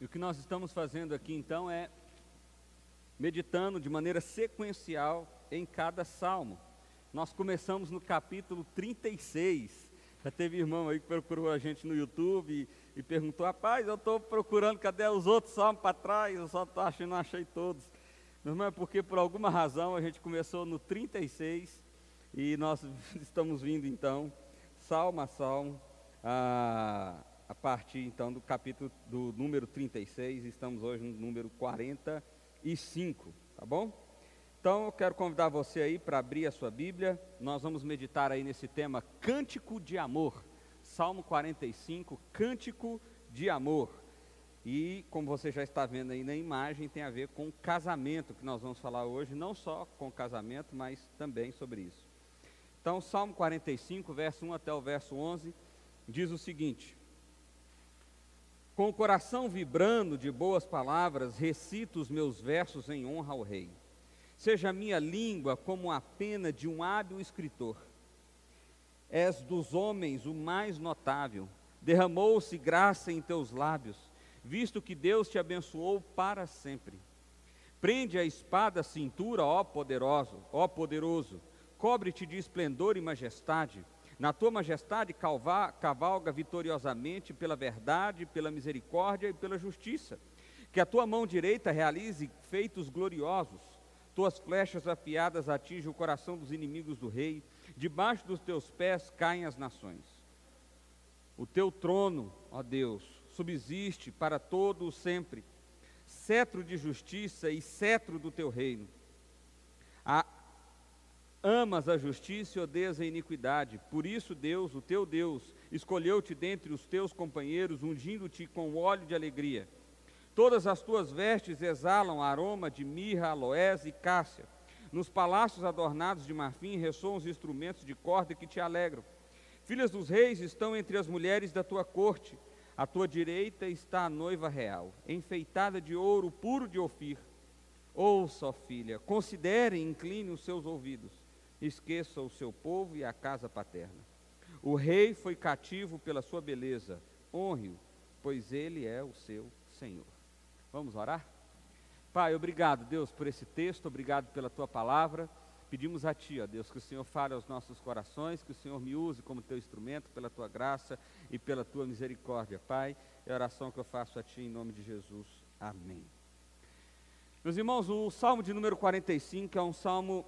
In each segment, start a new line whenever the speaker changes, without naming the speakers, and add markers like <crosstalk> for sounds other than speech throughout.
E o que nós estamos fazendo aqui então é meditando de maneira sequencial em cada salmo. Nós começamos no capítulo 36. Já teve irmão aí que procurou a gente no YouTube e, e perguntou: Rapaz, eu estou procurando, cadê os outros salmos para trás? Eu só estou achando, não achei todos. Meu irmão, é porque por alguma razão a gente começou no 36 e nós <laughs> estamos vindo então, salmo a salmo, a, a partir então do capítulo do número 36, estamos hoje no número 45, tá bom? Então eu quero convidar você aí para abrir a sua Bíblia, nós vamos meditar aí nesse tema Cântico de Amor, Salmo 45, Cântico de Amor. E como você já está vendo aí na imagem, tem a ver com casamento, que nós vamos falar hoje, não só com casamento, mas também sobre isso. Então, Salmo 45, verso 1 até o verso 11, diz o seguinte: com o coração vibrando de boas palavras, recito os meus versos em honra ao Rei. Seja a minha língua como a pena de um hábil escritor. És dos homens o mais notável, derramou-se graça em teus lábios, visto que Deus te abençoou para sempre. Prende a espada à cintura, ó poderoso, ó poderoso, cobre-te de esplendor e majestade na tua majestade cavalga vitoriosamente pela verdade, pela misericórdia e pela justiça. Que a tua mão direita realize feitos gloriosos. Tuas flechas afiadas atingem o coração dos inimigos do rei. Debaixo dos teus pés caem as nações. O teu trono, ó Deus, subsiste para todo o sempre. Cetro de justiça e cetro do teu reino. A Amas a justiça e odeias a iniquidade. Por isso, Deus, o teu Deus, escolheu-te dentre os teus companheiros, ungindo-te com óleo de alegria. Todas as tuas vestes exalam aroma de mirra, aloés e cássia. Nos palácios adornados de marfim ressoam os instrumentos de corda que te alegram. Filhas dos reis estão entre as mulheres da tua corte. À tua direita está a noiva real, enfeitada de ouro puro de Ofir. Ouça, filha, considere e incline os seus ouvidos esqueça o seu povo e a casa paterna. O rei foi cativo pela sua beleza, honre-o, pois ele é o seu Senhor. Vamos orar? Pai, obrigado, Deus, por esse texto, obrigado pela tua palavra. Pedimos a Ti, ó Deus, que o Senhor fale aos nossos corações, que o Senhor me use como teu instrumento, pela tua graça e pela tua misericórdia, Pai. É a oração que eu faço a Ti em nome de Jesus. Amém. Meus irmãos, o Salmo de número 45 é um salmo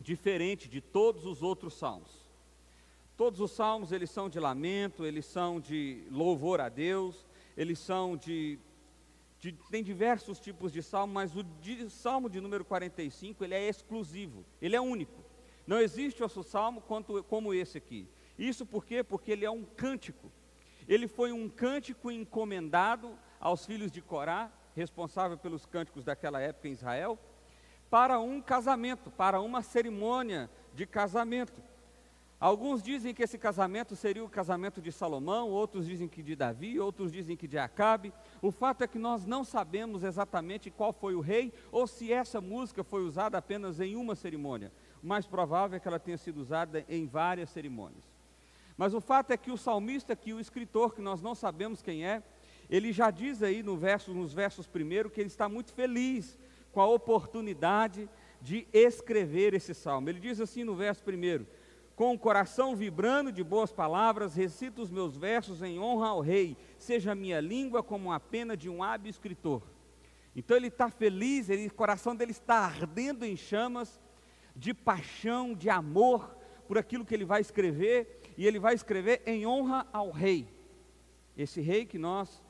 diferente de todos os outros salmos. Todos os salmos eles são de lamento, eles são de louvor a Deus, eles são de, de tem diversos tipos de salmo, mas o de, salmo de número 45 ele é exclusivo, ele é único. Não existe outro salmo quanto, como esse aqui. Isso por quê? Porque ele é um cântico. Ele foi um cântico encomendado aos filhos de Corá, responsável pelos cânticos daquela época em Israel, para um casamento, para uma cerimônia de casamento. Alguns dizem que esse casamento seria o casamento de Salomão, outros dizem que de Davi, outros dizem que de Acabe. O fato é que nós não sabemos exatamente qual foi o rei ou se essa música foi usada apenas em uma cerimônia. O mais provável é que ela tenha sido usada em várias cerimônias. Mas o fato é que o salmista, que o escritor, que nós não sabemos quem é, ele já diz aí no verso, nos versos primeiro que ele está muito feliz com a oportunidade de escrever esse salmo. Ele diz assim no verso primeiro: Com o coração vibrando de boas palavras, recito os meus versos em honra ao Rei, seja a minha língua como a pena de um hábil escritor. Então ele está feliz, ele, o coração dele está ardendo em chamas de paixão, de amor por aquilo que ele vai escrever, e ele vai escrever em honra ao Rei. Esse Rei que nós,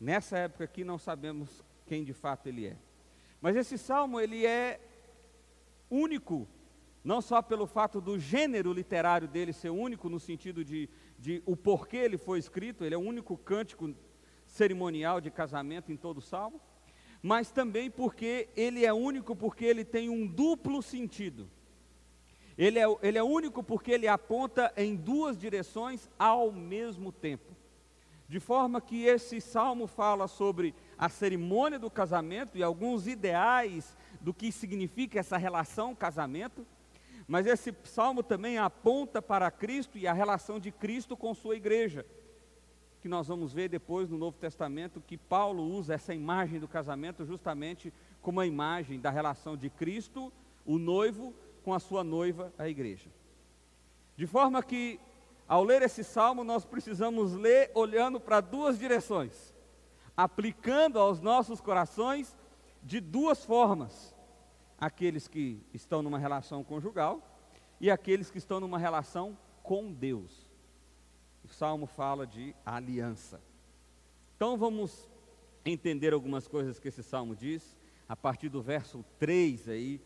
nessa época aqui, não sabemos quem de fato ele é. Mas esse salmo ele é único, não só pelo fato do gênero literário dele ser único no sentido de, de o porquê ele foi escrito, ele é o único cântico cerimonial de casamento em todo o salmo, mas também porque ele é único porque ele tem um duplo sentido. Ele é, ele é único porque ele aponta em duas direções ao mesmo tempo. De forma que esse salmo fala sobre a cerimônia do casamento e alguns ideais do que significa essa relação casamento, mas esse salmo também aponta para Cristo e a relação de Cristo com sua igreja. que nós vamos ver depois no Novo Testamento que Paulo usa essa imagem do casamento justamente como a imagem da relação de Cristo, o noivo, com a sua noiva, a igreja. De forma que, ao ler esse salmo, nós precisamos ler olhando para duas direções, aplicando aos nossos corações de duas formas: aqueles que estão numa relação conjugal e aqueles que estão numa relação com Deus. O salmo fala de aliança. Então vamos entender algumas coisas que esse salmo diz, a partir do verso 3 aí.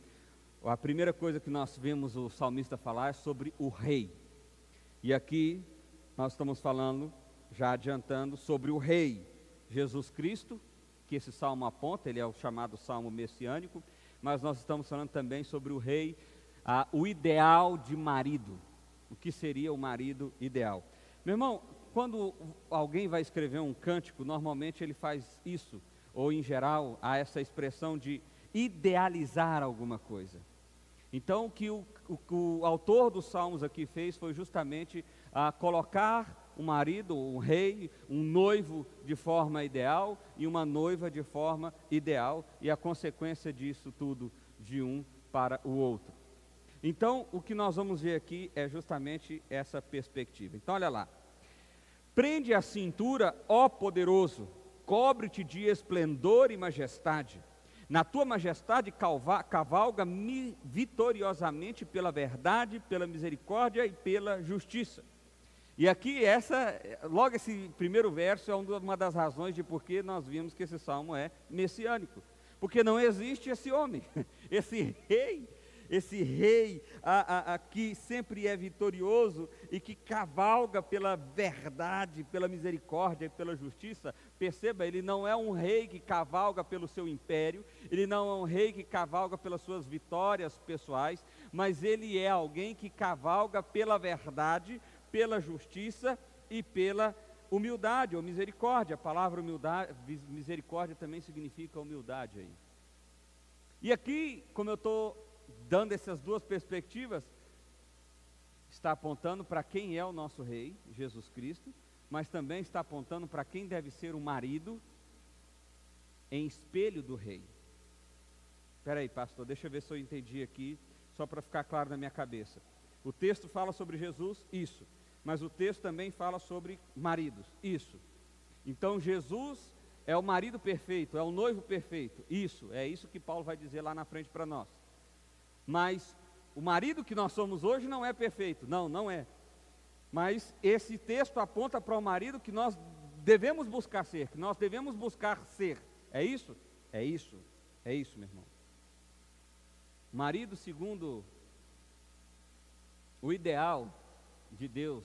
A primeira coisa que nós vemos o salmista falar é sobre o rei. E aqui nós estamos falando, já adiantando, sobre o rei Jesus Cristo, que esse salmo aponta, ele é o chamado salmo messiânico, mas nós estamos falando também sobre o rei, ah, o ideal de marido. O que seria o marido ideal? Meu irmão, quando alguém vai escrever um cântico, normalmente ele faz isso, ou em geral, há essa expressão de idealizar alguma coisa. Então, o que o, o, o autor dos Salmos aqui fez foi justamente a colocar um marido, um rei, um noivo de forma ideal e uma noiva de forma ideal, e a consequência disso tudo de um para o outro. Então, o que nós vamos ver aqui é justamente essa perspectiva. Então, olha lá. Prende a cintura, ó poderoso, cobre-te de esplendor e majestade. Na tua majestade cavalga vitoriosamente pela verdade, pela misericórdia e pela justiça. E aqui essa, logo esse primeiro verso é uma das razões de por que nós vimos que esse salmo é messiânico. Porque não existe esse homem, <laughs> esse rei esse rei a, a, a, que sempre é vitorioso e que cavalga pela verdade, pela misericórdia e pela justiça. Perceba, ele não é um rei que cavalga pelo seu império, ele não é um rei que cavalga pelas suas vitórias pessoais, mas ele é alguém que cavalga pela verdade, pela justiça e pela humildade ou misericórdia. A palavra humildade, misericórdia também significa humildade aí. E aqui, como eu estou dando essas duas perspectivas, está apontando para quem é o nosso rei, Jesus Cristo, mas também está apontando para quem deve ser o marido em espelho do rei. Espera aí, pastor, deixa eu ver se eu entendi aqui, só para ficar claro na minha cabeça. O texto fala sobre Jesus, isso, mas o texto também fala sobre maridos, isso. Então Jesus é o marido perfeito, é o noivo perfeito, isso, é isso que Paulo vai dizer lá na frente para nós. Mas o marido que nós somos hoje não é perfeito. Não, não é. Mas esse texto aponta para o marido que nós devemos buscar ser, que nós devemos buscar ser. É isso? É isso. É isso, meu irmão. Marido, segundo o ideal de Deus,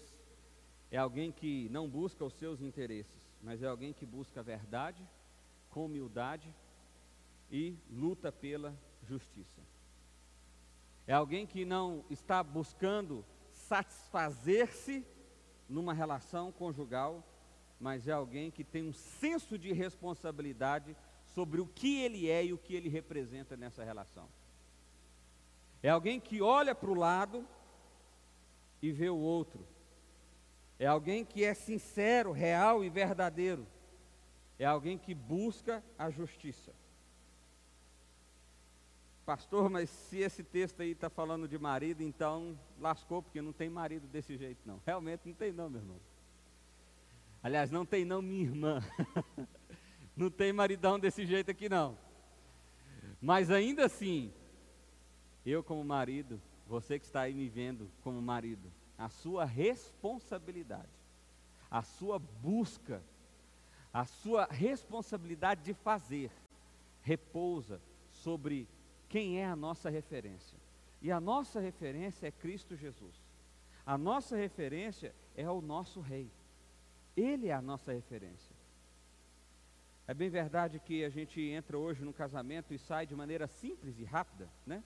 é alguém que não busca os seus interesses, mas é alguém que busca a verdade, com humildade e luta pela justiça. É alguém que não está buscando satisfazer-se numa relação conjugal, mas é alguém que tem um senso de responsabilidade sobre o que ele é e o que ele representa nessa relação. É alguém que olha para o lado e vê o outro. É alguém que é sincero, real e verdadeiro. É alguém que busca a justiça. Pastor, mas se esse texto aí está falando de marido, então lascou, porque não tem marido desse jeito, não. Realmente não tem, não, meu irmão. Aliás, não tem, não, minha irmã. <laughs> não tem maridão desse jeito aqui, não. Mas ainda assim, eu, como marido, você que está aí me vendo como marido, a sua responsabilidade, a sua busca, a sua responsabilidade de fazer, repousa sobre quem é a nossa referência. E a nossa referência é Cristo Jesus. A nossa referência é o nosso Rei. Ele é a nossa referência. É bem verdade que a gente entra hoje no casamento e sai de maneira simples e rápida, né?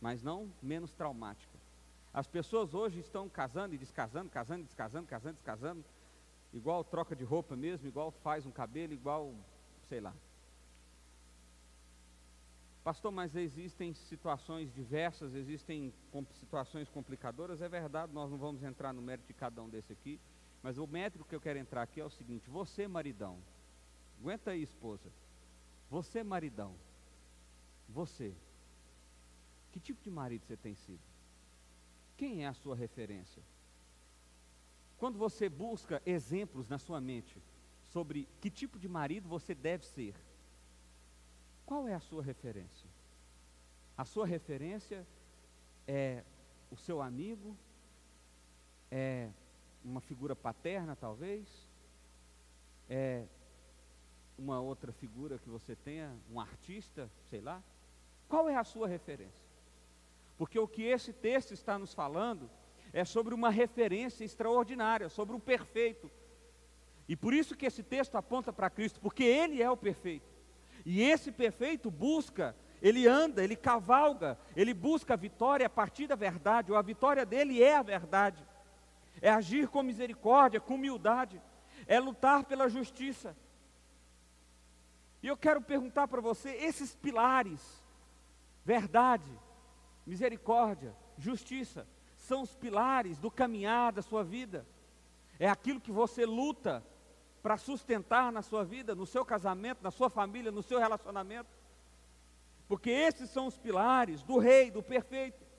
Mas não menos traumática. As pessoas hoje estão casando e descasando, casando e descasando, casando e descasando, igual troca de roupa mesmo, igual faz um cabelo, igual, sei lá. Pastor, mas existem situações diversas, existem situações complicadoras, é verdade, nós não vamos entrar no mérito de cada um desse aqui, Mas o método que eu quero entrar aqui é o seguinte: você, maridão, aguenta aí, esposa. Você, maridão, você, que tipo de marido você tem sido? Quem é a sua referência? Quando você busca exemplos na sua mente sobre que tipo de marido você deve ser, qual é a sua referência? A sua referência é o seu amigo? É uma figura paterna, talvez? É uma outra figura que você tenha, um artista, sei lá? Qual é a sua referência? Porque o que esse texto está nos falando é sobre uma referência extraordinária, sobre o perfeito. E por isso que esse texto aponta para Cristo, porque Ele é o perfeito. E esse perfeito busca, ele anda, ele cavalga, ele busca a vitória a partir da verdade, ou a vitória dele é a verdade é agir com misericórdia, com humildade, é lutar pela justiça. E eu quero perguntar para você: esses pilares, verdade, misericórdia, justiça, são os pilares do caminhar da sua vida, é aquilo que você luta para sustentar na sua vida, no seu casamento, na sua família, no seu relacionamento, porque esses são os pilares do rei, do perfeito.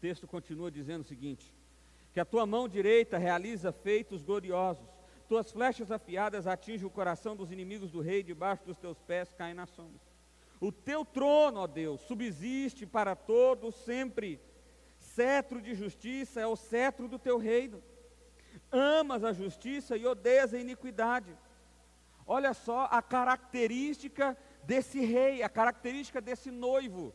texto continua dizendo o seguinte: que a tua mão direita realiza feitos gloriosos, tuas flechas afiadas atingem o coração dos inimigos do rei, debaixo dos teus pés caem na sombra. O teu trono, ó Deus, subsiste para todos sempre. Cetro de justiça é o cetro do teu reino. Amas a justiça e odeias a iniquidade. Olha só a característica desse rei, a característica desse noivo.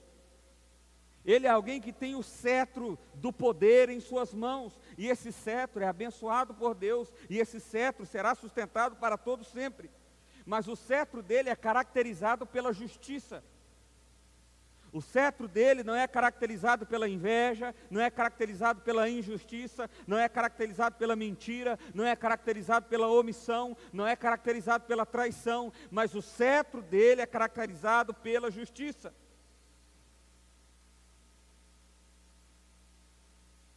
Ele é alguém que tem o cetro do poder em suas mãos, e esse cetro é abençoado por Deus, e esse cetro será sustentado para todo sempre. Mas o cetro dele é caracterizado pela justiça. O cetro dele não é caracterizado pela inveja, não é caracterizado pela injustiça, não é caracterizado pela mentira, não é caracterizado pela omissão, não é caracterizado pela traição, mas o cetro dele é caracterizado pela justiça.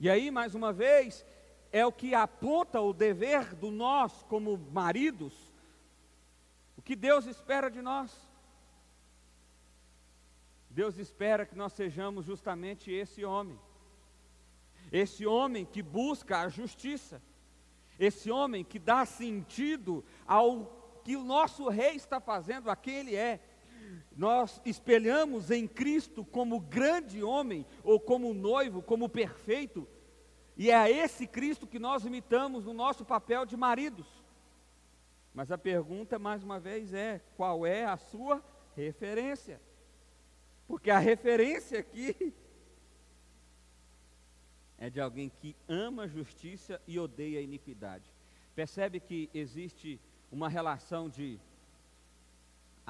E aí, mais uma vez, é o que aponta o dever do nós como maridos, o que Deus espera de nós. Deus espera que nós sejamos justamente esse homem. Esse homem que busca a justiça. Esse homem que dá sentido ao que o nosso rei está fazendo, a quem ele é nós espelhamos em Cristo como grande homem, ou como noivo, como perfeito, e é a esse Cristo que nós imitamos no nosso papel de maridos. Mas a pergunta, mais uma vez, é: qual é a sua referência? Porque a referência aqui <laughs> é de alguém que ama a justiça e odeia a iniquidade. Percebe que existe uma relação de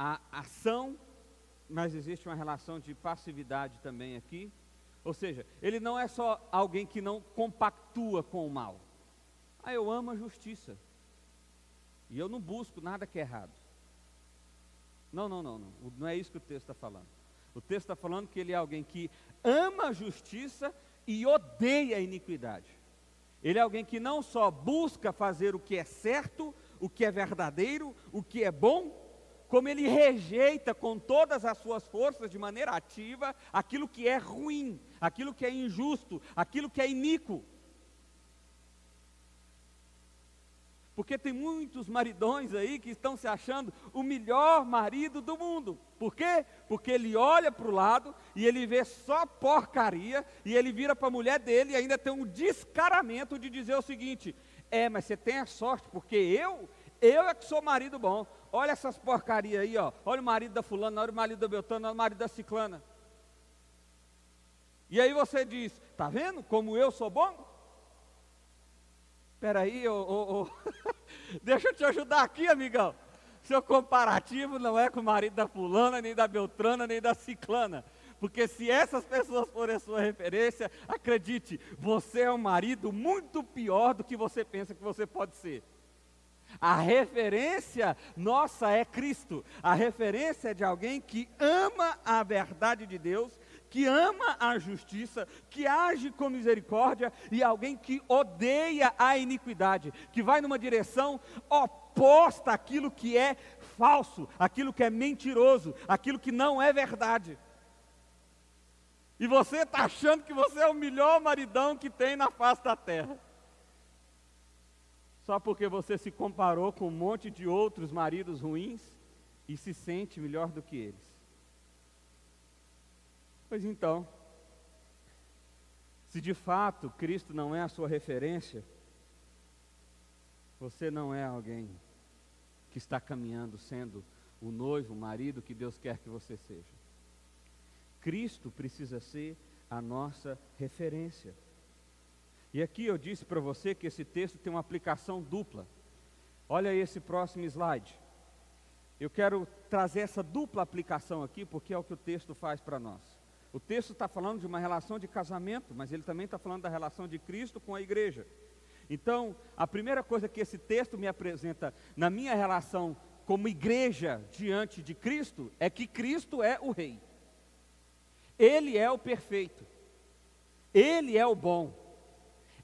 a ação, mas existe uma relação de passividade também aqui. Ou seja, ele não é só alguém que não compactua com o mal. Ah, eu amo a justiça. E eu não busco nada que é errado. Não, não, não, não. Não é isso que o texto está falando. O texto está falando que ele é alguém que ama a justiça e odeia a iniquidade. Ele é alguém que não só busca fazer o que é certo, o que é verdadeiro, o que é bom, como ele rejeita com todas as suas forças, de maneira ativa, aquilo que é ruim, aquilo que é injusto, aquilo que é iníquo. Porque tem muitos maridões aí que estão se achando o melhor marido do mundo. Por quê? Porque ele olha para o lado e ele vê só porcaria e ele vira para a mulher dele e ainda tem um descaramento de dizer o seguinte: é, mas você tem a sorte, porque eu, eu é que sou marido bom. Olha essas porcarias aí, ó. Olha o marido da fulana, olha o marido da Beltrana, olha o marido da ciclana. E aí você diz, tá vendo como eu sou bom? Espera aí, ô. <laughs> deixa eu te ajudar aqui, amigão. Seu comparativo não é com o marido da fulana, nem da Beltrana, nem da ciclana. Porque se essas pessoas forem a sua referência, acredite, você é um marido muito pior do que você pensa que você pode ser. A referência nossa é Cristo. A referência é de alguém que ama a verdade de Deus, que ama a justiça, que age com misericórdia, e alguém que odeia a iniquidade, que vai numa direção oposta àquilo que é falso, aquilo que é mentiroso, aquilo que não é verdade. E você está achando que você é o melhor maridão que tem na face da terra. Só porque você se comparou com um monte de outros maridos ruins e se sente melhor do que eles. Pois então, se de fato Cristo não é a sua referência, você não é alguém que está caminhando sendo o noivo, o marido que Deus quer que você seja. Cristo precisa ser a nossa referência. E aqui eu disse para você que esse texto tem uma aplicação dupla. Olha esse próximo slide. Eu quero trazer essa dupla aplicação aqui, porque é o que o texto faz para nós. O texto está falando de uma relação de casamento, mas ele também está falando da relação de Cristo com a igreja. Então, a primeira coisa que esse texto me apresenta na minha relação como igreja diante de Cristo é que Cristo é o Rei. Ele é o perfeito. Ele é o bom.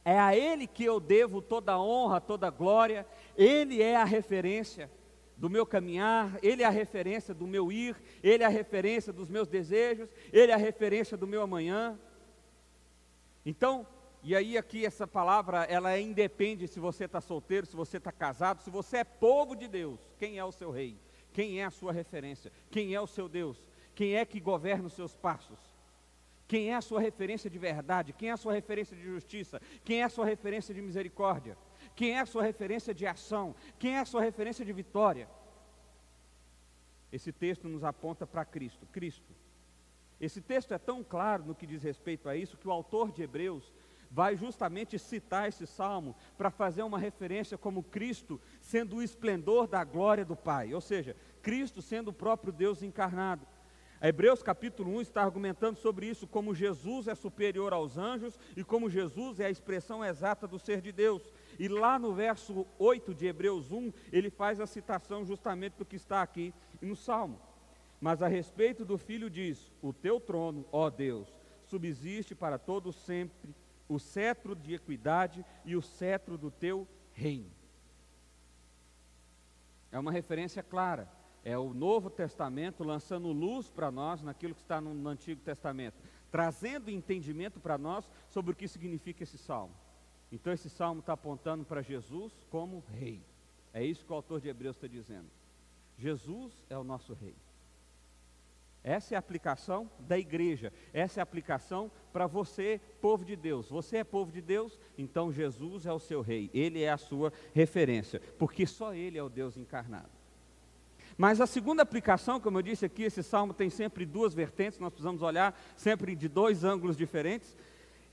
É a Ele que eu devo toda a honra, toda a glória. Ele é a referência do meu caminhar, Ele é a referência do meu ir, Ele é a referência dos meus desejos, Ele é a referência do meu amanhã. Então, e aí aqui essa palavra, ela é independe se você está solteiro, se você está casado, se você é povo de Deus, quem é o seu rei? Quem é a sua referência? Quem é o seu Deus? Quem é que governa os seus passos? Quem é a sua referência de verdade? Quem é a sua referência de justiça? Quem é a sua referência de misericórdia? Quem é a sua referência de ação? Quem é a sua referência de vitória? Esse texto nos aponta para Cristo. Cristo. Esse texto é tão claro no que diz respeito a isso que o autor de Hebreus vai justamente citar esse salmo para fazer uma referência como Cristo sendo o esplendor da glória do Pai, ou seja, Cristo sendo o próprio Deus encarnado. Hebreus capítulo 1 está argumentando sobre isso, como Jesus é superior aos anjos e como Jesus é a expressão exata do ser de Deus. E lá no verso 8 de Hebreus 1, ele faz a citação justamente do que está aqui no Salmo. Mas a respeito do filho diz: O teu trono, ó Deus, subsiste para todo sempre o cetro de equidade e o cetro do teu reino. É uma referência clara é o Novo Testamento lançando luz para nós naquilo que está no, Antigo Testamento, trazendo entendimento para nós sobre o que significa esse salmo. Então, esse salmo está apontando para Jesus como rei. É isso que o autor de Hebreus está dizendo. Jesus é o nosso rei. Essa é a aplicação da igreja. Essa é a aplicação para você, povo de Deus. Você é povo de Deus, então Jesus é o seu rei. Ele é a sua referência, porque só ele é o Deus encarnado. Mas a segunda aplicação, como eu disse aqui, esse salmo tem sempre duas vertentes, nós precisamos olhar sempre de dois ângulos diferentes.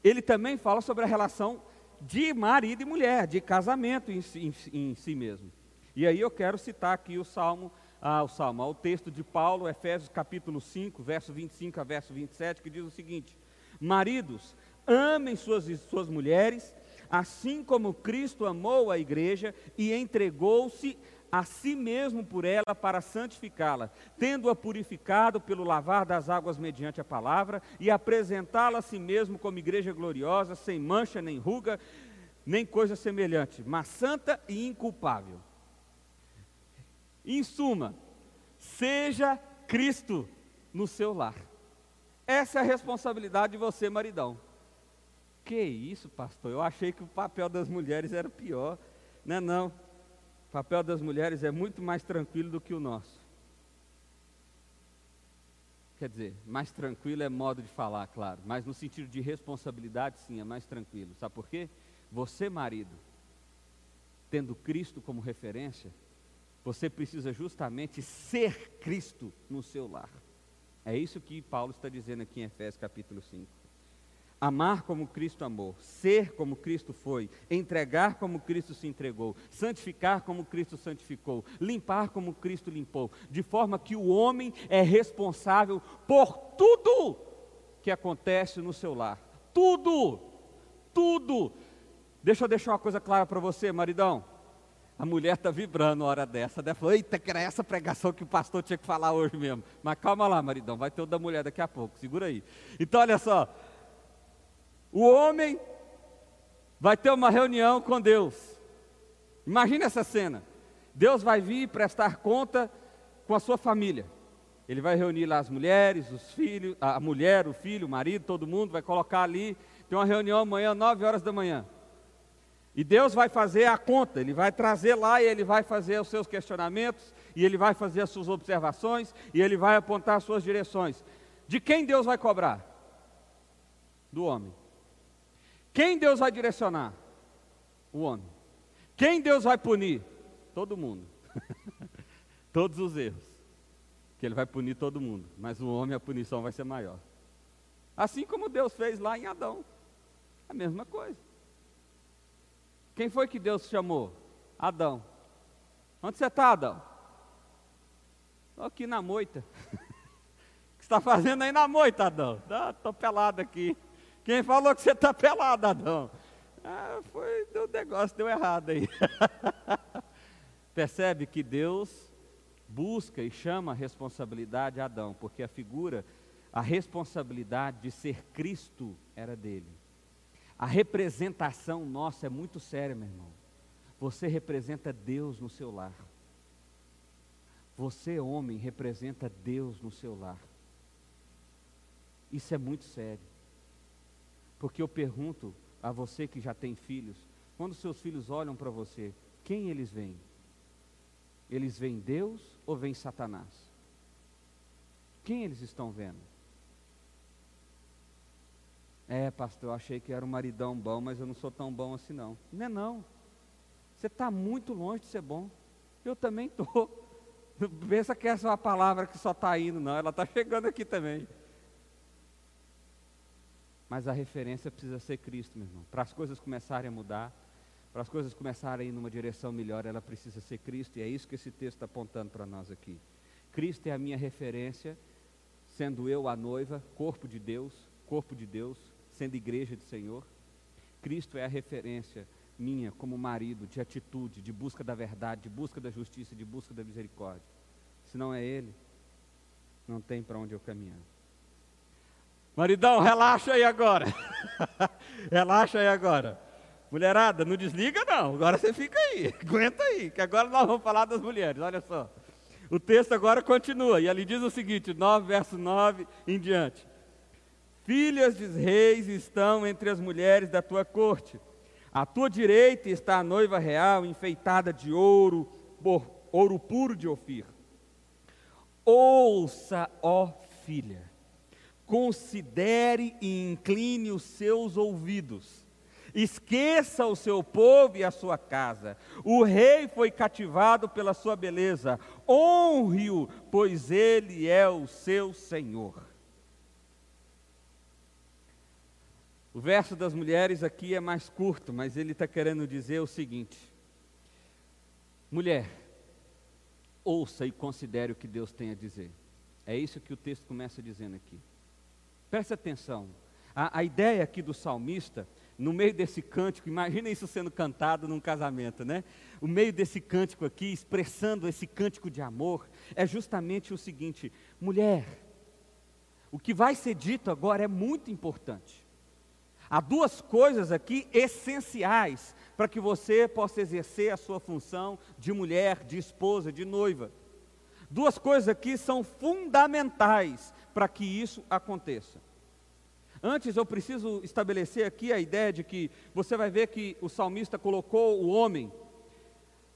Ele também fala sobre a relação de marido e mulher, de casamento em si, em, em si mesmo. E aí eu quero citar aqui o salmo, ah, o salmo, o texto de Paulo, Efésios capítulo 5, verso 25 a verso 27, que diz o seguinte: Maridos, amem suas, suas mulheres, assim como Cristo amou a igreja e entregou-se a si mesmo por ela para santificá-la, tendo-a purificado pelo lavar das águas mediante a palavra, e apresentá-la a si mesmo como igreja gloriosa, sem mancha, nem ruga, nem coisa semelhante, mas santa e inculpável. Em suma, seja Cristo no seu lar. Essa é a responsabilidade de você, maridão. Que isso, pastor? Eu achei que o papel das mulheres era pior. Não é não. O papel das mulheres é muito mais tranquilo do que o nosso. Quer dizer, mais tranquilo é modo de falar, claro, mas no sentido de responsabilidade, sim, é mais tranquilo. Sabe por quê? Você, marido, tendo Cristo como referência, você precisa justamente ser Cristo no seu lar. É isso que Paulo está dizendo aqui em Efésios capítulo 5 amar como Cristo amou, ser como Cristo foi, entregar como Cristo se entregou, santificar como Cristo santificou, limpar como Cristo limpou, de forma que o homem é responsável por tudo que acontece no seu lar. Tudo, tudo. Deixa eu deixar uma coisa clara para você, maridão. A mulher está vibrando hora dessa, né? Falou, eita, que era essa pregação que o pastor tinha que falar hoje mesmo. Mas calma lá, maridão, vai ter o da mulher daqui a pouco, segura aí. Então, olha só. O homem vai ter uma reunião com Deus. Imagina essa cena. Deus vai vir prestar conta com a sua família. Ele vai reunir lá as mulheres, os filhos, a mulher, o filho, o marido, todo mundo, vai colocar ali. Tem uma reunião amanhã, 9 horas da manhã. E Deus vai fazer a conta, Ele vai trazer lá e Ele vai fazer os seus questionamentos, e Ele vai fazer as suas observações, e Ele vai apontar as suas direções. De quem Deus vai cobrar? Do homem. Quem Deus vai direcionar? O homem. Quem Deus vai punir? Todo mundo. <laughs> Todos os erros. Que Ele vai punir todo mundo, mas o homem a punição vai ser maior. Assim como Deus fez lá em Adão. A mesma coisa. Quem foi que Deus chamou? Adão. Onde você está, Adão? Estou aqui na moita. <laughs> o que você está fazendo aí na moita, Adão? Estou pelado aqui. Quem falou que você está pelado, Adão? Ah, foi, o negócio deu errado aí. <laughs> Percebe que Deus busca e chama a responsabilidade a Adão, porque a figura, a responsabilidade de ser Cristo era dele. A representação nossa é muito séria, meu irmão. Você representa Deus no seu lar. Você, homem, representa Deus no seu lar. Isso é muito sério. Porque eu pergunto a você que já tem filhos, quando seus filhos olham para você, quem eles veem? Eles veem Deus ou veem Satanás? Quem eles estão vendo? É, pastor, eu achei que era um maridão bom, mas eu não sou tão bom assim não. Não é não. Você está muito longe de ser bom. Eu também estou. <laughs> Pensa que essa é uma palavra que só está indo, não. Ela está <laughs> chegando aqui também. Mas a referência precisa ser Cristo, meu irmão. Para as coisas começarem a mudar, para as coisas começarem a ir numa direção melhor, ela precisa ser Cristo. E é isso que esse texto está apontando para nós aqui. Cristo é a minha referência, sendo eu a noiva, corpo de Deus, corpo de Deus, sendo igreja do Senhor. Cristo é a referência minha como marido de atitude, de busca da verdade, de busca da justiça, de busca da misericórdia. Se não é Ele, não tem para onde eu caminhar. Maridão, relaxa aí agora. <laughs> relaxa aí agora. Mulherada, não desliga não. Agora você fica aí. <laughs> Aguenta aí, que agora nós vamos falar das mulheres. Olha só. O texto agora continua, e ali diz o seguinte, 9, verso 9 em diante. Filhas de reis estão entre as mulheres da tua corte. À tua direita está a noiva real, enfeitada de ouro, ouro puro de Ofir. Ouça, ó filha, considere e incline os seus ouvidos. Esqueça o seu povo e a sua casa. O rei foi cativado pela sua beleza. Honre-o, pois ele é o seu senhor. O verso das mulheres aqui é mais curto, mas ele está querendo dizer o seguinte: mulher, ouça e considere o que Deus tem a dizer. É isso que o texto começa dizendo aqui. Preste atenção. A, a ideia aqui do salmista, no meio desse cântico, imagina isso sendo cantado num casamento, né? O meio desse cântico aqui, expressando esse cântico de amor, é justamente o seguinte: mulher, o que vai ser dito agora é muito importante. Há duas coisas aqui essenciais para que você possa exercer a sua função de mulher, de esposa, de noiva. Duas coisas aqui são fundamentais para que isso aconteça. Antes eu preciso estabelecer aqui a ideia de que você vai ver que o salmista colocou o homem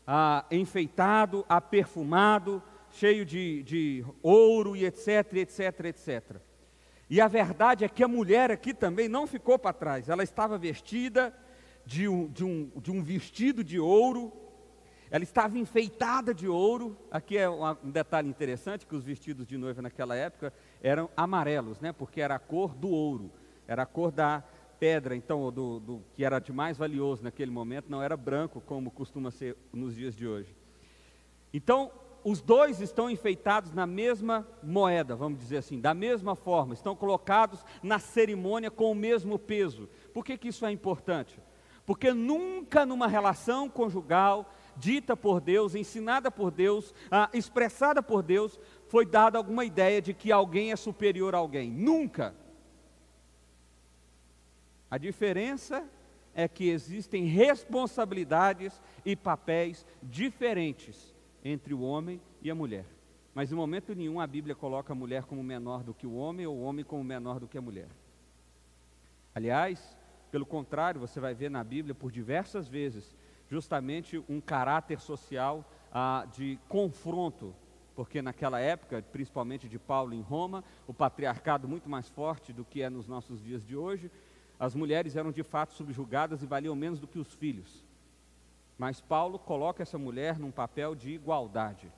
ah, enfeitado, aperfumado, cheio de, de ouro e etc, etc, etc. E a verdade é que a mulher aqui também não ficou para trás, ela estava vestida de um, de, um, de um vestido de ouro, ela estava enfeitada de ouro. Aqui é um detalhe interessante: que os vestidos de noiva naquela época eram amarelos, né? porque era a cor do ouro, era a cor da pedra, então, do, do que era de mais valioso naquele momento, não era branco como costuma ser nos dias de hoje. Então, os dois estão enfeitados na mesma moeda, vamos dizer assim, da mesma forma, estão colocados na cerimônia com o mesmo peso. Por que, que isso é importante? Porque nunca numa relação conjugal dita por Deus, ensinada por Deus, ah, expressada por Deus, foi dada alguma ideia de que alguém é superior a alguém. Nunca. A diferença é que existem responsabilidades e papéis diferentes entre o homem e a mulher. Mas em momento nenhum a Bíblia coloca a mulher como menor do que o homem ou o homem como menor do que a mulher. Aliás, pelo contrário, você vai ver na Bíblia por diversas vezes justamente um caráter social ah, de confronto, porque naquela época, principalmente de Paulo em Roma, o patriarcado muito mais forte do que é nos nossos dias de hoje, as mulheres eram de fato subjugadas e valiam menos do que os filhos. Mas Paulo coloca essa mulher num papel de igualdade.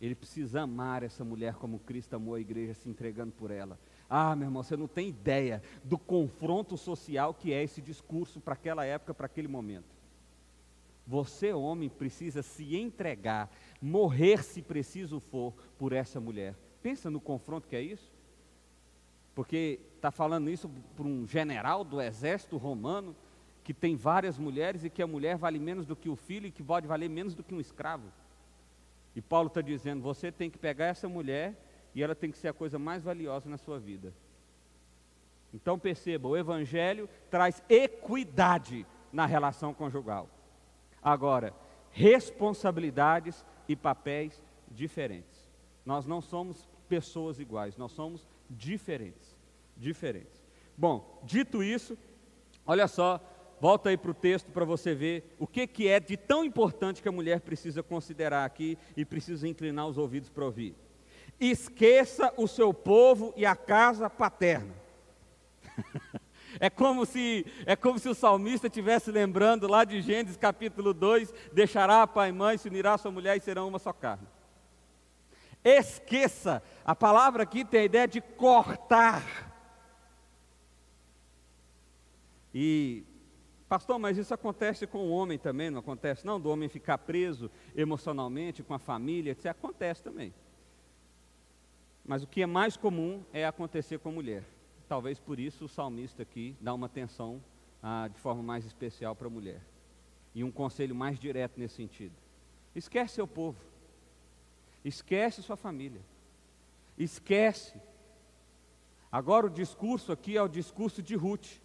Ele precisa amar essa mulher como Cristo amou a igreja, se entregando por ela. Ah, meu irmão, você não tem ideia do confronto social que é esse discurso para aquela época, para aquele momento. Você, homem, precisa se entregar, morrer se preciso for por essa mulher. Pensa no confronto que é isso? Porque está falando isso para um general do exército romano que tem várias mulheres e que a mulher vale menos do que o filho e que pode valer menos do que um escravo. E Paulo está dizendo: você tem que pegar essa mulher e ela tem que ser a coisa mais valiosa na sua vida. Então perceba: o Evangelho traz equidade na relação conjugal. Agora, responsabilidades e papéis diferentes. Nós não somos pessoas iguais, nós somos diferentes. Diferentes. Bom, dito isso, olha só Volta aí para o texto para você ver o que, que é de tão importante que a mulher precisa considerar aqui e precisa inclinar os ouvidos para ouvir. Esqueça o seu povo e a casa paterna. <laughs> é como se é como se o salmista estivesse lembrando lá de Gênesis capítulo 2, deixará pai e mãe, se unirá sua mulher e serão uma só carne. Esqueça, a palavra aqui tem a ideia de cortar. E Pastor, mas isso acontece com o homem também, não acontece? Não, do homem ficar preso emocionalmente com a família, isso acontece também. Mas o que é mais comum é acontecer com a mulher. Talvez por isso o salmista aqui dá uma atenção ah, de forma mais especial para a mulher. E um conselho mais direto nesse sentido. Esquece seu povo. Esquece sua família. Esquece. Agora o discurso aqui é o discurso de Ruth.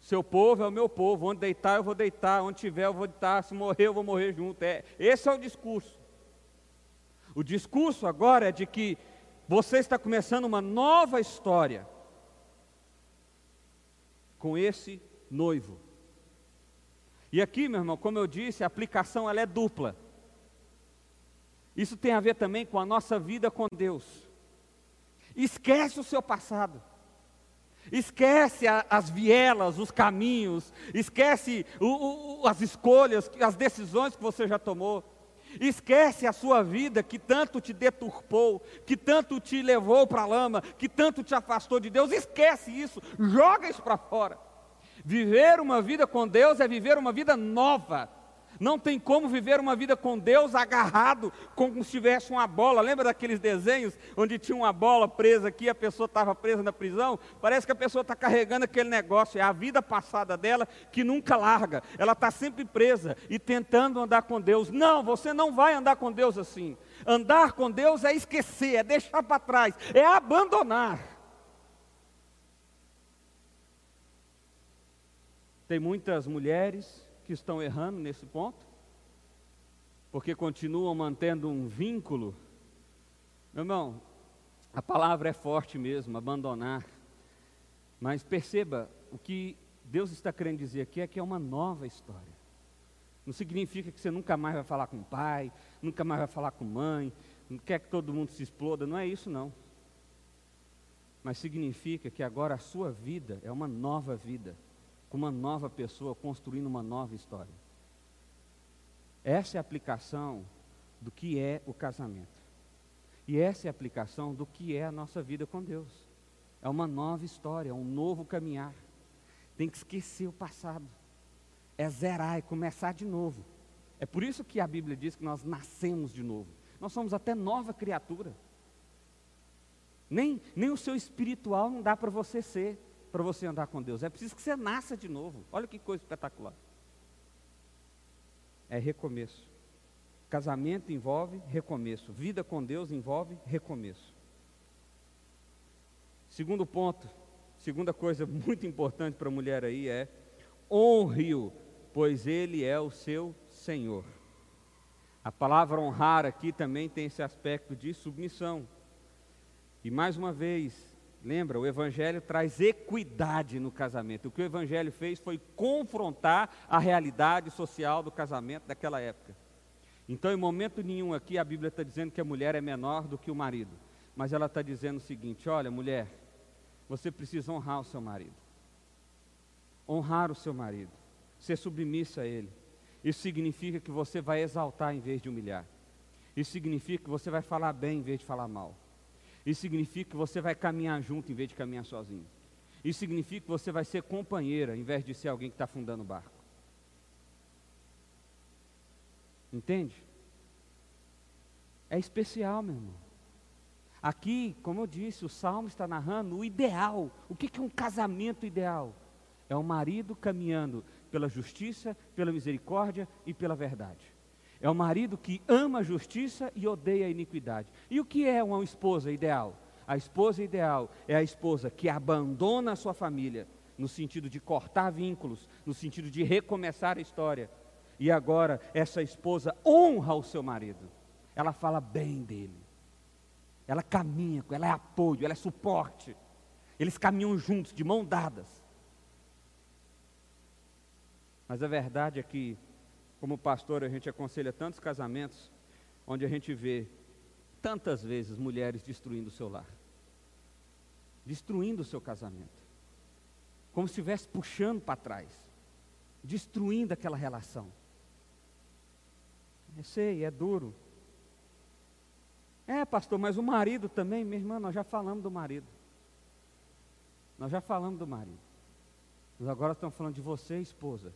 Seu povo é o meu povo, onde deitar eu vou deitar, onde tiver eu vou deitar, se morrer eu vou morrer junto. É, esse é o discurso. O discurso agora é de que você está começando uma nova história com esse noivo. E aqui, meu irmão, como eu disse, a aplicação ela é dupla. Isso tem a ver também com a nossa vida com Deus. Esquece o seu passado. Esquece a, as vielas, os caminhos, esquece o, o, as escolhas, as decisões que você já tomou. Esquece a sua vida que tanto te deturpou, que tanto te levou para a lama, que tanto te afastou de Deus. Esquece isso, joga isso para fora. Viver uma vida com Deus é viver uma vida nova não tem como viver uma vida com Deus agarrado como se tivesse uma bola. Lembra daqueles desenhos onde tinha uma bola presa aqui, a pessoa estava presa na prisão? Parece que a pessoa está carregando aquele negócio, é a vida passada dela que nunca larga. Ela está sempre presa e tentando andar com Deus. Não, você não vai andar com Deus assim. Andar com Deus é esquecer, é deixar para trás, é abandonar. Tem muitas mulheres que estão errando nesse ponto, porque continuam mantendo um vínculo. Meu irmão, a palavra é forte mesmo, abandonar. Mas perceba, o que Deus está querendo dizer aqui é que é uma nova história. Não significa que você nunca mais vai falar com o pai, nunca mais vai falar com mãe, não quer que todo mundo se exploda, não é isso não. Mas significa que agora a sua vida é uma nova vida com uma nova pessoa, construindo uma nova história. Essa é a aplicação do que é o casamento. E essa é a aplicação do que é a nossa vida com Deus. É uma nova história, é um novo caminhar. Tem que esquecer o passado. É zerar, é começar de novo. É por isso que a Bíblia diz que nós nascemos de novo. Nós somos até nova criatura. Nem, nem o seu espiritual não dá para você ser para você andar com Deus. É preciso que você nasça de novo. Olha que coisa espetacular. é recomeço. Casamento envolve recomeço. Vida com Deus envolve recomeço. Segundo ponto, segunda coisa <laughs> muito importante para a mulher aí é honre-o, pois ele é o seu Senhor. A palavra honrar aqui também tem esse aspecto de submissão. E mais uma vez, lembra, o Evangelho traz equidade no casamento. O que o Evangelho fez foi confrontar a realidade social do casamento daquela época. Então, em momento nenhum aqui, a Bíblia está dizendo que a mulher é menor do que o marido. Mas ela está dizendo o seguinte: olha, mulher, você precisa honrar o seu marido. Honrar o seu marido. Ser submissa a ele. Isso significa que você vai exaltar em vez de humilhar. Isso significa que você vai falar bem em vez de falar mal. Isso significa que você vai caminhar junto em vez de caminhar sozinho. Isso significa que você vai ser companheira em vez de ser alguém que está afundando o barco. Entende? É especial, meu irmão. Aqui, como eu disse, o Salmo está narrando o ideal. O que é um casamento ideal? É um marido caminhando pela justiça, pela misericórdia e pela verdade. É o marido que ama a justiça e odeia a iniquidade. E o que é uma esposa ideal? A esposa ideal é a esposa que abandona a sua família, no sentido de cortar vínculos, no sentido de recomeçar a história. E agora essa esposa honra o seu marido. Ela fala bem dele. Ela caminha, ela é apoio, ela é suporte. Eles caminham juntos, de mão dadas. Mas a verdade é que, como pastor, a gente aconselha tantos casamentos onde a gente vê tantas vezes mulheres destruindo o seu lar, destruindo o seu casamento, como se estivesse puxando para trás, destruindo aquela relação. Eu sei, é duro. É, pastor, mas o marido também, minha irmã, nós já falamos do marido. Nós já falamos do marido. Nós agora estamos falando de você, esposa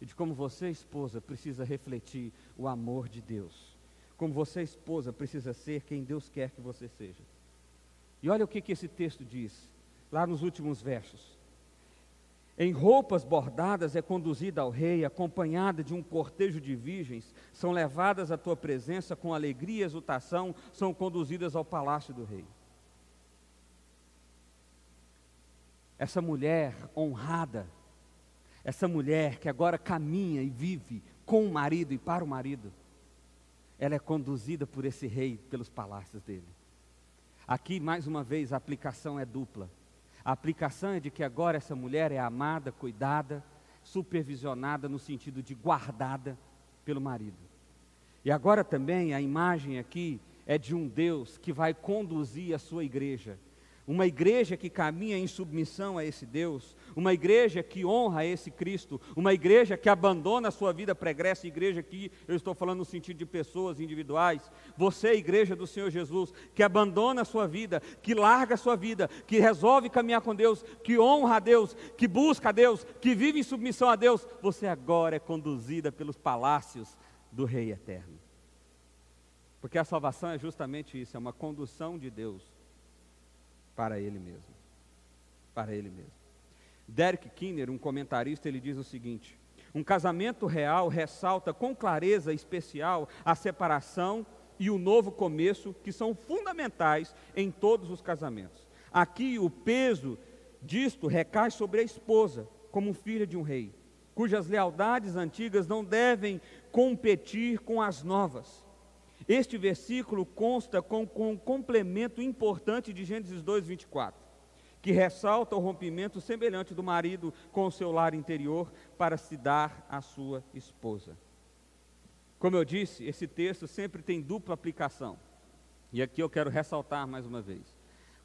e de como você, esposa, precisa refletir o amor de Deus. Como você, esposa, precisa ser quem Deus quer que você seja. E olha o que, que esse texto diz, lá nos últimos versos. Em roupas bordadas é conduzida ao rei, acompanhada de um cortejo de virgens, são levadas à tua presença com alegria e exultação, são conduzidas ao palácio do rei. Essa mulher honrada, essa mulher que agora caminha e vive com o marido e para o marido, ela é conduzida por esse rei pelos palácios dele. Aqui, mais uma vez, a aplicação é dupla. A aplicação é de que agora essa mulher é amada, cuidada, supervisionada no sentido de guardada pelo marido. E agora também a imagem aqui é de um Deus que vai conduzir a sua igreja uma igreja que caminha em submissão a esse Deus, uma igreja que honra esse Cristo, uma igreja que abandona a sua vida pregressa, igreja que eu estou falando no sentido de pessoas individuais, você, igreja do Senhor Jesus, que abandona a sua vida, que larga a sua vida, que resolve caminhar com Deus, que honra a Deus, que busca a Deus, que vive em submissão a Deus, você agora é conduzida pelos palácios do Rei Eterno. Porque a salvação é justamente isso, é uma condução de Deus para ele mesmo. Para ele mesmo. Derek Kinner, um comentarista, ele diz o seguinte: um casamento real ressalta com clareza especial a separação e o novo começo, que são fundamentais em todos os casamentos. Aqui o peso disto recai sobre a esposa, como filha de um rei, cujas lealdades antigas não devem competir com as novas. Este versículo consta com, com um complemento importante de Gênesis 2, 24, que ressalta o rompimento semelhante do marido com o seu lar interior para se dar à sua esposa. Como eu disse, esse texto sempre tem dupla aplicação. E aqui eu quero ressaltar mais uma vez.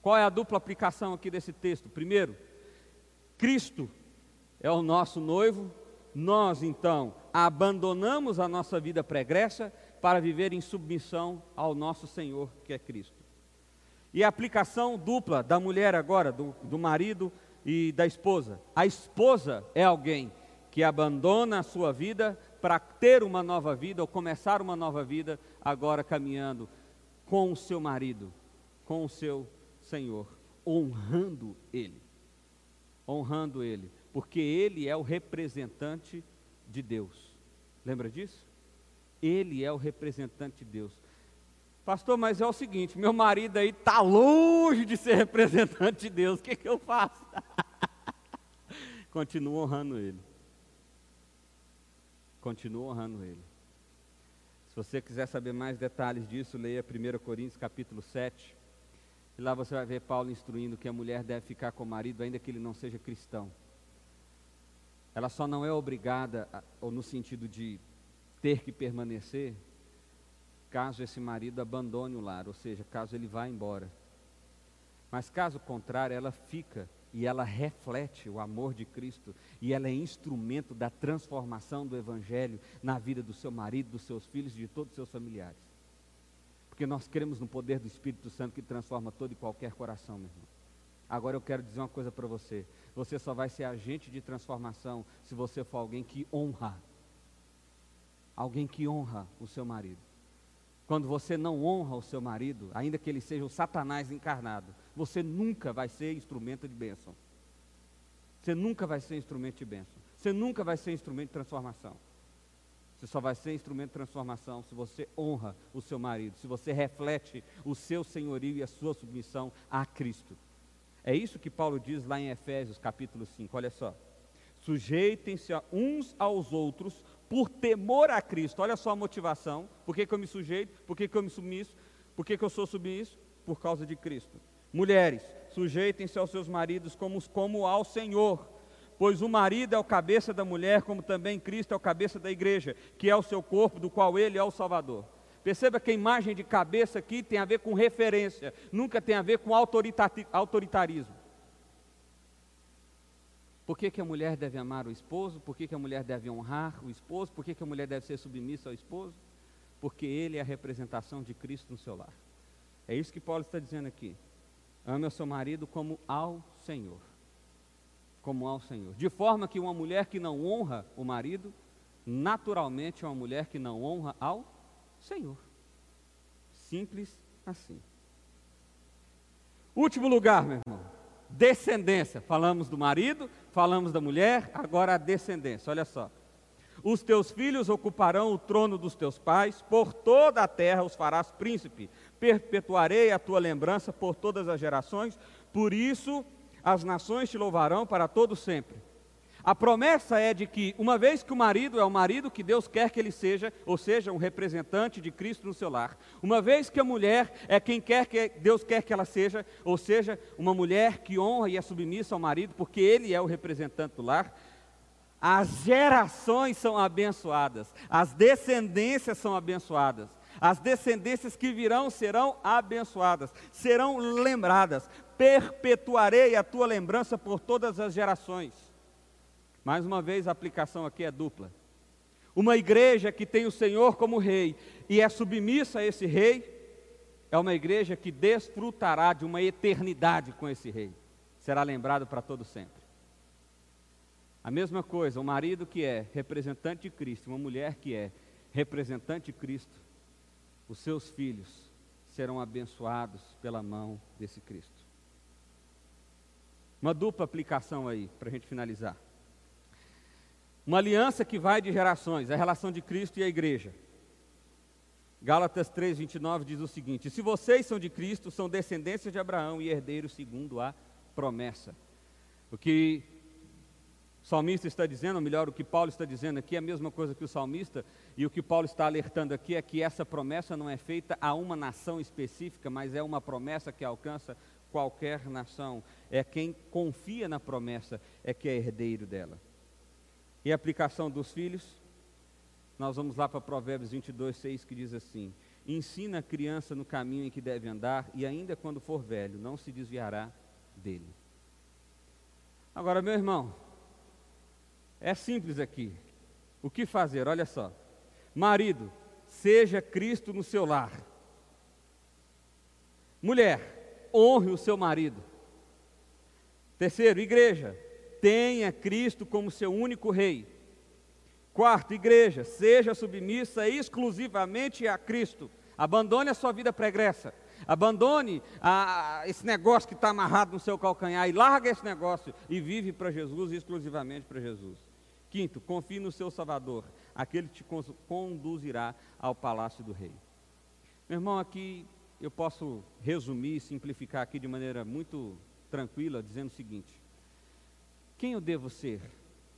Qual é a dupla aplicação aqui desse texto? Primeiro, Cristo é o nosso noivo, nós então abandonamos a nossa vida pregressa para viver em submissão ao nosso Senhor, que é Cristo. E a aplicação dupla da mulher agora, do, do marido e da esposa. A esposa é alguém que abandona a sua vida para ter uma nova vida ou começar uma nova vida, agora caminhando com o seu marido, com o seu Senhor, honrando Ele. Honrando Ele, porque Ele é o representante de Deus. Lembra disso? Ele é o representante de Deus. Pastor, mas é o seguinte: meu marido aí está longe de ser <laughs> representante de Deus, o que, que eu faço? <laughs> Continua honrando Ele. Continua honrando Ele. Se você quiser saber mais detalhes disso, leia 1 Coríntios capítulo 7. E lá você vai ver Paulo instruindo que a mulher deve ficar com o marido, ainda que ele não seja cristão. Ela só não é obrigada, ou no sentido de ter que permanecer, caso esse marido abandone o lar, ou seja, caso ele vá embora. Mas caso contrário, ela fica e ela reflete o amor de Cristo e ela é instrumento da transformação do Evangelho na vida do seu marido, dos seus filhos e de todos os seus familiares. Porque nós cremos no poder do Espírito Santo que transforma todo e qualquer coração, meu irmão. Agora eu quero dizer uma coisa para você: você só vai ser agente de transformação se você for alguém que honra. Alguém que honra o seu marido. Quando você não honra o seu marido, ainda que ele seja o Satanás encarnado, você nunca vai ser instrumento de bênção. Você nunca vai ser instrumento de bênção. Você nunca vai ser instrumento de transformação. Você só vai ser instrumento de transformação se você honra o seu marido, se você reflete o seu senhorio e a sua submissão a Cristo. É isso que Paulo diz lá em Efésios capítulo 5, olha só. Sujeitem-se uns aos outros por temor a Cristo. Olha só a motivação. Por que, que eu me sujeito? Por que, que eu me submisso? Por que, que eu sou submisso? Por causa de Cristo. Mulheres, sujeitem-se aos seus maridos como, como ao Senhor. Pois o marido é o cabeça da mulher, como também Cristo é o cabeça da igreja, que é o seu corpo, do qual ele é o Salvador. Perceba que a imagem de cabeça aqui tem a ver com referência, nunca tem a ver com autoritarismo. Por que, que a mulher deve amar o esposo? Por que, que a mulher deve honrar o esposo? Por que, que a mulher deve ser submissa ao esposo? Porque ele é a representação de Cristo no seu lar. É isso que Paulo está dizendo aqui. Ame o seu marido como ao Senhor. Como ao Senhor. De forma que uma mulher que não honra o marido, naturalmente é uma mulher que não honra ao Senhor. Simples assim. Último lugar, meu irmão descendência. Falamos do marido, falamos da mulher, agora a descendência. Olha só. Os teus filhos ocuparão o trono dos teus pais, por toda a terra os farás príncipe. Perpetuarei a tua lembrança por todas as gerações, por isso as nações te louvarão para todo sempre. A promessa é de que, uma vez que o marido é o marido que Deus quer que ele seja, ou seja, um representante de Cristo no seu lar, uma vez que a mulher é quem quer que Deus quer que ela seja, ou seja, uma mulher que honra e é submissa ao marido, porque ele é o representante do lar, as gerações são abençoadas, as descendências são abençoadas. As descendências que virão serão abençoadas, serão lembradas. Perpetuarei a tua lembrança por todas as gerações. Mais uma vez, a aplicação aqui é dupla. Uma igreja que tem o Senhor como rei e é submissa a esse rei, é uma igreja que desfrutará de uma eternidade com esse rei. Será lembrado para todo sempre. A mesma coisa, um marido que é representante de Cristo, uma mulher que é representante de Cristo, os seus filhos serão abençoados pela mão desse Cristo. Uma dupla aplicação aí, para a gente finalizar. Uma aliança que vai de gerações, a relação de Cristo e a igreja. Gálatas 3, 29 diz o seguinte: Se vocês são de Cristo, são descendências de Abraão e herdeiros segundo a promessa. O que o salmista está dizendo, ou melhor, o que Paulo está dizendo aqui é a mesma coisa que o salmista, e o que Paulo está alertando aqui é que essa promessa não é feita a uma nação específica, mas é uma promessa que alcança qualquer nação. É quem confia na promessa é que é herdeiro dela. E aplicação dos filhos, nós vamos lá para Provérbios 22, 6, que diz assim: Ensina a criança no caminho em que deve andar, e ainda quando for velho, não se desviará dele. Agora, meu irmão, é simples aqui. O que fazer? Olha só. Marido, seja Cristo no seu lar. Mulher, honre o seu marido. Terceiro, igreja, tenha Cristo como seu único rei. Quarto, igreja, seja submissa exclusivamente a Cristo. Abandone a sua vida pregressa. Abandone a, esse negócio que está amarrado no seu calcanhar e larga esse negócio e vive para Jesus exclusivamente para Jesus. Quinto, confie no seu Salvador. aquele que te conduzirá ao palácio do rei. Meu irmão, aqui eu posso resumir, simplificar aqui de maneira muito tranquila, dizendo o seguinte: quem eu devo ser?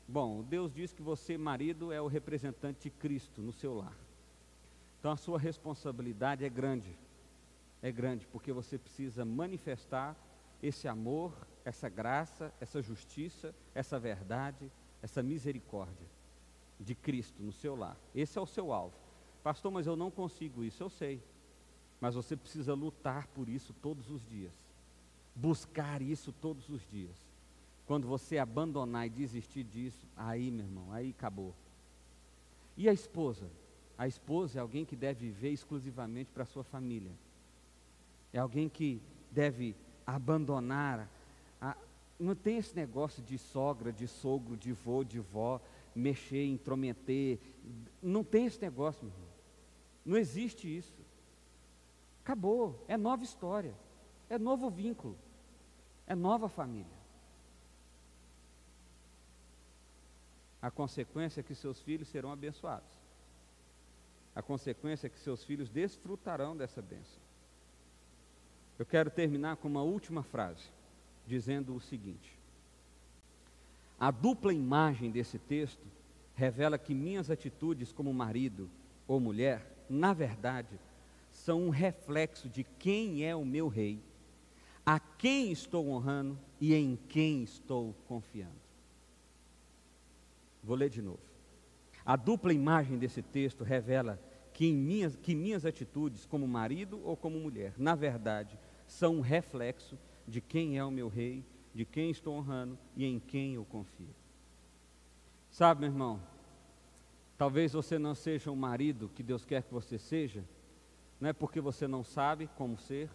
Bom, Deus diz que você, marido, é o representante de Cristo no seu lar. Então a sua responsabilidade é grande. É grande, porque você precisa manifestar esse amor, essa graça, essa justiça, essa verdade, essa misericórdia de Cristo no seu lar. Esse é o seu alvo. Pastor, mas eu não consigo isso, eu sei. Mas você precisa lutar por isso todos os dias. Buscar isso todos os dias. Quando você abandonar e desistir disso, aí, meu irmão, aí acabou. E a esposa? A esposa é alguém que deve viver exclusivamente para sua família. É alguém que deve abandonar. A... Não tem esse negócio de sogra, de sogro, de vô, de vó, mexer, intrometer. Não tem esse negócio, meu irmão. Não existe isso. Acabou. É nova história. É novo vínculo. É nova família. A consequência é que seus filhos serão abençoados. A consequência é que seus filhos desfrutarão dessa bênção. Eu quero terminar com uma última frase, dizendo o seguinte: A dupla imagem desse texto revela que minhas atitudes como marido ou mulher, na verdade, são um reflexo de quem é o meu rei, a quem estou honrando e em quem estou confiando. Vou ler de novo. A dupla imagem desse texto revela que, minhas, que minhas atitudes, como marido ou como mulher, na verdade, são um reflexo de quem é o meu rei, de quem estou honrando e em quem eu confio. Sabe, meu irmão, talvez você não seja o marido que Deus quer que você seja, não é porque você não sabe como ser,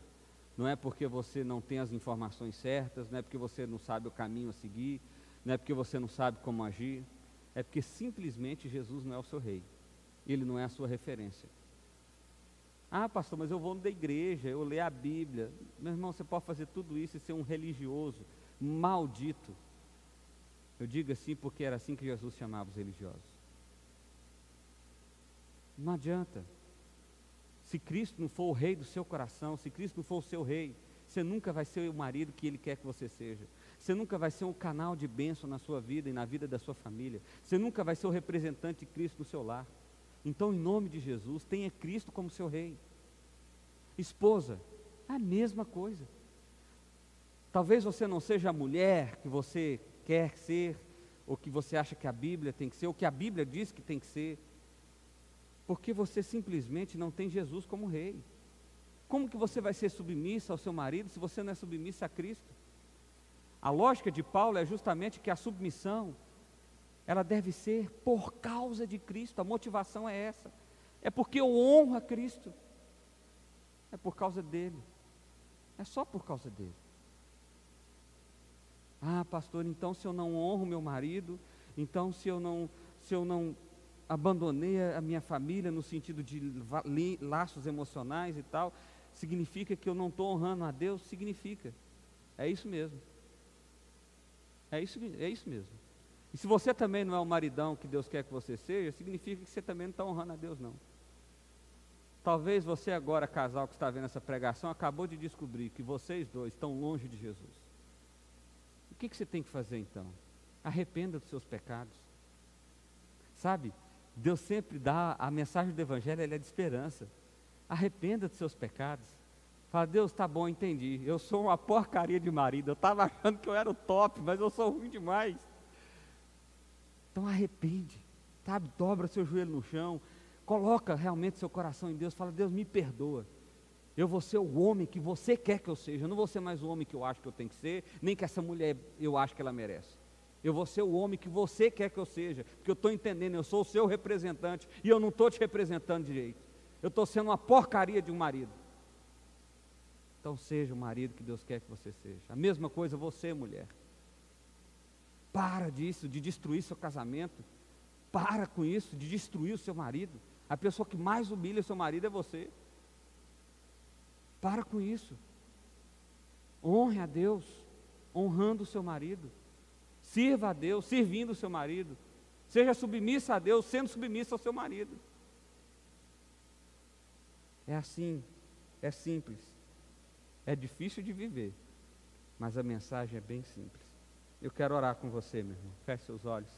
não é porque você não tem as informações certas, não é porque você não sabe o caminho a seguir, não é porque você não sabe como agir é porque simplesmente Jesus não é o seu rei. Ele não é a sua referência. Ah, pastor, mas eu vou da igreja, eu leio a Bíblia. Meu irmão, você pode fazer tudo isso e ser um religioso maldito. Eu digo assim porque era assim que Jesus chamava os religiosos. Não adianta. Se Cristo não for o rei do seu coração, se Cristo não for o seu rei, você nunca vai ser o marido que Ele quer que você seja. Você nunca vai ser um canal de bênção na sua vida e na vida da sua família. Você nunca vai ser o representante de Cristo no seu lar. Então, em nome de Jesus, tenha Cristo como seu rei. Esposa, a mesma coisa. Talvez você não seja a mulher que você quer ser, ou que você acha que a Bíblia tem que ser, ou que a Bíblia diz que tem que ser, porque você simplesmente não tem Jesus como rei. Como que você vai ser submissa ao seu marido se você não é submissa a Cristo? A lógica de Paulo é justamente que a submissão ela deve ser por causa de Cristo. A motivação é essa. É porque eu honro a Cristo. É por causa dele. É só por causa dele. Ah, pastor, então se eu não honro meu marido, então se eu não, se eu não abandonei a minha família no sentido de laços emocionais e tal, significa que eu não estou honrando a Deus? Significa. É isso mesmo. É isso, é isso mesmo. E se você também não é o maridão que Deus quer que você seja, significa que você também não está honrando a Deus, não. Talvez você agora, casal que está vendo essa pregação, acabou de descobrir que vocês dois estão longe de Jesus. O que, que você tem que fazer então? Arrependa dos seus pecados. Sabe, Deus sempre dá, a mensagem do Evangelho é de esperança. Arrependa dos seus pecados. Fala, Deus, tá bom, entendi. Eu sou uma porcaria de marido. Eu estava achando que eu era o top, mas eu sou ruim demais. Então arrepende, sabe? Dobra seu joelho no chão, coloca realmente seu coração em Deus. Fala, Deus, me perdoa. Eu vou ser o homem que você quer que eu seja. Eu não vou ser mais o homem que eu acho que eu tenho que ser, nem que essa mulher eu acho que ela merece. Eu vou ser o homem que você quer que eu seja, porque eu estou entendendo, eu sou o seu representante e eu não estou te representando direito. Eu estou sendo uma porcaria de um marido. Então seja o marido que Deus quer que você seja. A mesma coisa você, mulher. Para disso, de destruir seu casamento. Para com isso, de destruir o seu marido. A pessoa que mais humilha o seu marido é você. Para com isso. Honre a Deus, honrando o seu marido. Sirva a Deus, servindo o seu marido. Seja submissa a Deus, sendo submissa ao seu marido. É assim, é simples. É difícil de viver, mas a mensagem é bem simples. Eu quero orar com você, meu irmão. Feche seus olhos.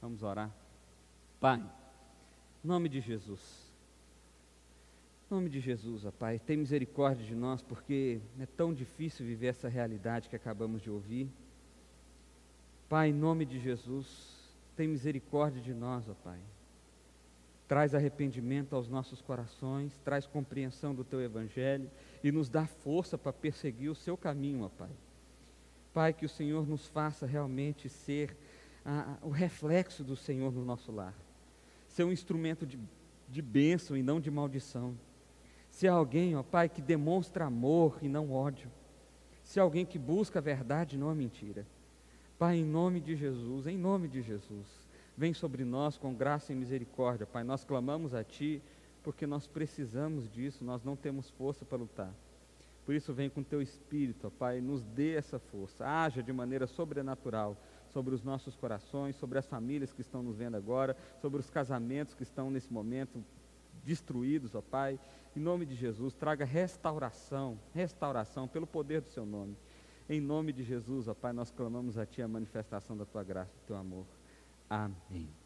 Vamos orar. Pai, em nome de Jesus. Em nome de Jesus, ó Pai, tem misericórdia de nós, porque é tão difícil viver essa realidade que acabamos de ouvir. Pai, em nome de Jesus, tem misericórdia de nós, ó Pai. Traz arrependimento aos nossos corações, traz compreensão do Teu Evangelho e nos dá força para perseguir o Seu caminho, ó Pai. Pai, que o Senhor nos faça realmente ser ah, o reflexo do Senhor no nosso lar, ser um instrumento de, de bênção e não de maldição. Ser alguém, ó Pai, que demonstra amor e não ódio. Ser alguém que busca a verdade e não a mentira. Pai, em nome de Jesus, em nome de Jesus, vem sobre nós com graça e misericórdia, Pai. Nós clamamos a Ti porque nós precisamos disso, nós não temos força para lutar. Por isso, vem com Teu Espírito, ó Pai, nos dê essa força, haja de maneira sobrenatural sobre os nossos corações, sobre as famílias que estão nos vendo agora, sobre os casamentos que estão nesse momento destruídos, ó Pai. Em nome de Jesus, traga restauração, restauração pelo poder do Seu nome. Em nome de Jesus, ó Pai, nós clamamos a Ti a manifestação da Tua graça, do Teu amor. Amém.